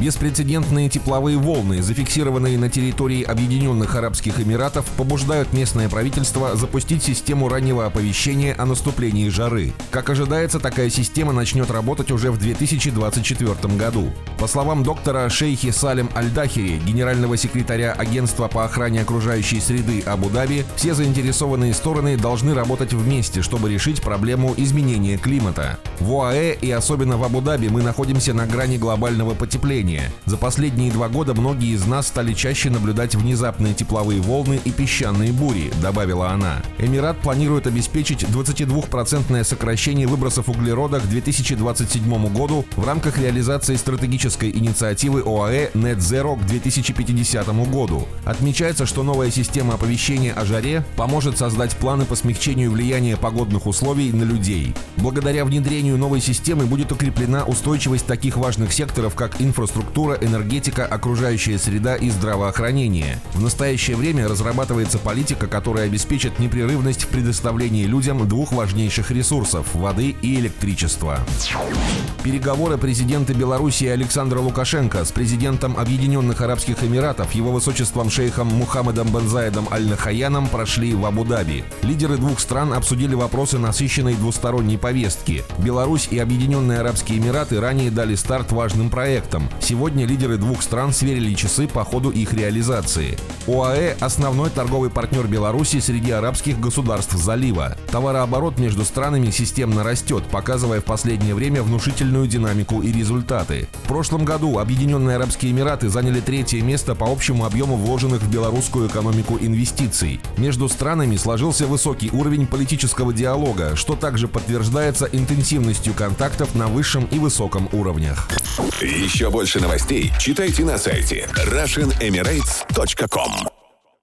Беспрецедентные тепловые волны, зафиксированные на территории Объединенных Арабских Эмиратов, побуждают местное правительство запустить систему раннего оповещения о наступлении жары. Как ожидается, такая система начнет работать уже в 2024 году. По словам доктора Шейхи Салим Аль-Дахири, генерального секретаря Агентства по охране окружающей среды Абу-Даби, все заинтересованные стороны должны работать вместе, чтобы решить проблему изменения климата. В ОАЭ и особенно в Абу-Даби мы находимся на грани глобального потепления потепления. За последние два года многие из нас стали чаще наблюдать внезапные тепловые волны и песчаные бури, добавила она. Эмират планирует обеспечить 22% сокращение выбросов углерода к 2027 году в рамках реализации стратегической инициативы ОАЭ Net Zero к 2050 году. Отмечается, что новая система оповещения о жаре поможет создать планы по смягчению влияния погодных условий на людей. Благодаря внедрению новой системы будет укреплена устойчивость таких важных секторов, как инфраструктура, инфраструктура, энергетика, окружающая среда и здравоохранение. В настоящее время разрабатывается политика, которая обеспечит непрерывность в предоставлении людям двух важнейших ресурсов – воды и электричества. Переговоры президента Беларуси Александра Лукашенко с президентом Объединенных Арабских Эмиратов, его высочеством шейхом Мухаммедом Бензаидом Аль-Нахаяном прошли в Абу-Даби. Лидеры двух стран обсудили вопросы насыщенной двусторонней повестки. Беларусь и Объединенные Арабские Эмираты ранее дали старт важным проектам. Сегодня лидеры двух стран сверили часы по ходу их реализации. ОАЭ – основной торговый партнер Беларуси среди арабских государств залива. Товарооборот между странами системно растет, показывая в последнее время внушительную динамику и результаты. В прошлом году Объединенные Арабские Эмираты заняли третье место по общему объему вложенных в белорусскую экономику инвестиций. Между странами сложился высокий уровень политического диалога, что также подтверждается интенсивностью контактов на высшем и высоком уровнях. Еще больше новостей читайте на сайте RussianEmirates.com